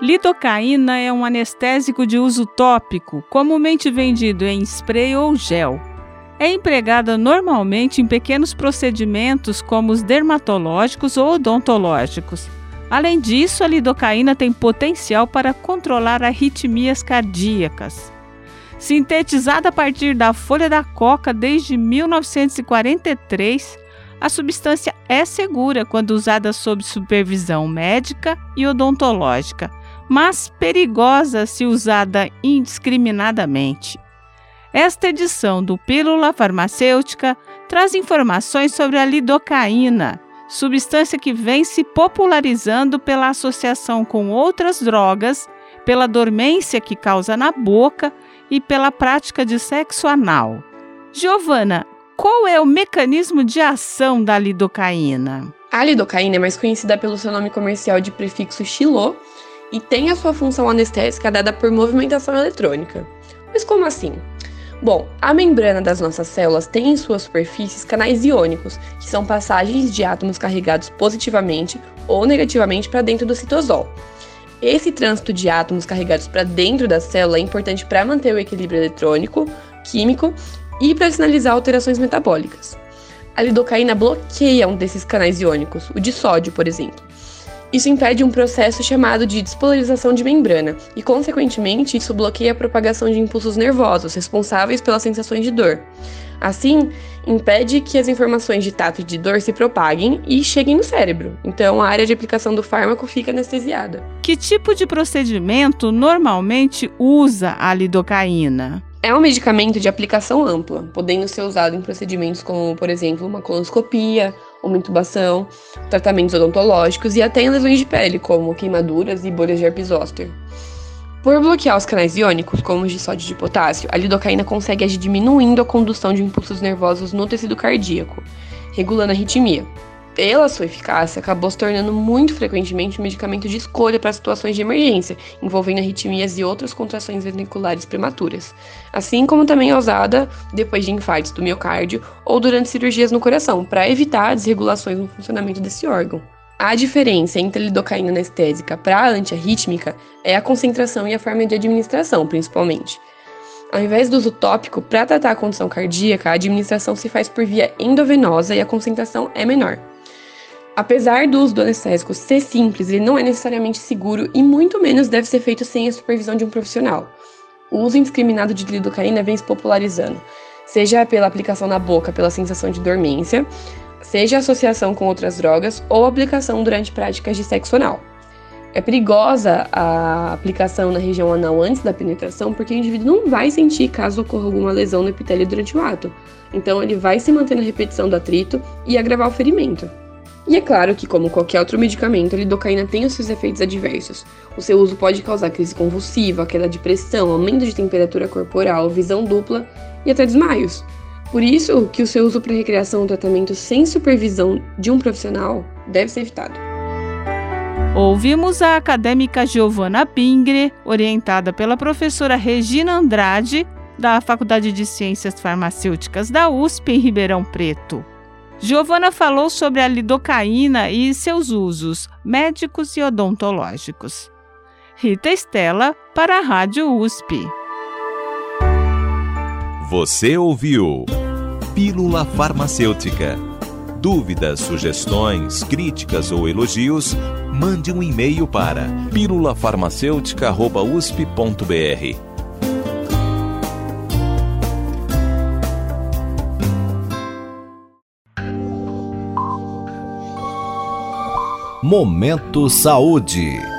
Lidocaína é um anestésico de uso tópico, comumente vendido em spray ou gel. É empregada normalmente em pequenos procedimentos como os dermatológicos ou odontológicos. Além disso, a lidocaína tem potencial para controlar arritmias cardíacas. Sintetizada a partir da folha da coca desde 1943, a substância é segura quando usada sob supervisão médica e odontológica, mas perigosa se usada indiscriminadamente. Esta edição do Pílula Farmacêutica traz informações sobre a lidocaína, substância que vem se popularizando pela associação com outras drogas, pela dormência que causa na boca e pela prática de sexo anal. Giovana, qual é o mecanismo de ação da lidocaína? A lidocaína é mais conhecida pelo seu nome comercial de prefixo xilô e tem a sua função anestésica dada por movimentação eletrônica. Mas como assim? Bom, a membrana das nossas células tem em suas superfícies canais iônicos, que são passagens de átomos carregados positivamente ou negativamente para dentro do citosol. Esse trânsito de átomos carregados para dentro da célula é importante para manter o equilíbrio eletrônico, químico e para sinalizar alterações metabólicas. A lidocaína bloqueia um desses canais iônicos, o de sódio, por exemplo. Isso impede um processo chamado de despolarização de membrana e, consequentemente, isso bloqueia a propagação de impulsos nervosos responsáveis pelas sensações de dor. Assim, impede que as informações de tato e de dor se propaguem e cheguem no cérebro. Então, a área de aplicação do fármaco fica anestesiada. Que tipo de procedimento normalmente usa a lidocaína? É um medicamento de aplicação ampla, podendo ser usado em procedimentos como, por exemplo, uma colonoscopia, uma intubação, tratamentos odontológicos e até em lesões de pele, como queimaduras e bolhas de herpes zoster. Por bloquear os canais iônicos, como os de sódio e de potássio, a lidocaína consegue agir diminuindo a condução de impulsos nervosos no tecido cardíaco, regulando a arritmia. Pela sua eficácia, acabou se tornando muito frequentemente um medicamento de escolha para situações de emergência, envolvendo arritmias e outras contrações ventriculares prematuras, assim como também é usada depois de infartos do miocárdio ou durante cirurgias no coração, para evitar desregulações no funcionamento desse órgão. A diferença entre a lidocaína anestésica para a antiarrítmica é a concentração e a forma de administração, principalmente. Ao invés do uso tópico, para tratar a condição cardíaca, a administração se faz por via endovenosa e a concentração é menor. Apesar do uso do anestésico ser simples, ele não é necessariamente seguro e muito menos deve ser feito sem a supervisão de um profissional. O uso indiscriminado de lidocaína vem se popularizando, seja pela aplicação na boca pela sensação de dormência, seja associação com outras drogas ou aplicação durante práticas de sexo anal. É perigosa a aplicação na região anal antes da penetração porque o indivíduo não vai sentir caso ocorra alguma lesão no epitélio durante o ato. Então ele vai se manter na repetição do atrito e agravar o ferimento. E é claro que, como qualquer outro medicamento, a lidocaína tem os seus efeitos adversos. O seu uso pode causar crise convulsiva, queda de pressão, aumento de temperatura corporal, visão dupla e até desmaios. Por isso que o seu uso para recreação ou tratamento sem supervisão de um profissional deve ser evitado. Ouvimos a acadêmica Giovanna Pingre, orientada pela professora Regina Andrade, da Faculdade de Ciências Farmacêuticas da USP em Ribeirão Preto. Giovana falou sobre a lidocaína e seus usos médicos e odontológicos. Rita Estela para a Rádio USP. Você ouviu Pílula Farmacêutica. Dúvidas, sugestões, críticas ou elogios, mande um e-mail para pílulafarmacêutica.usp.br Momento Saúde.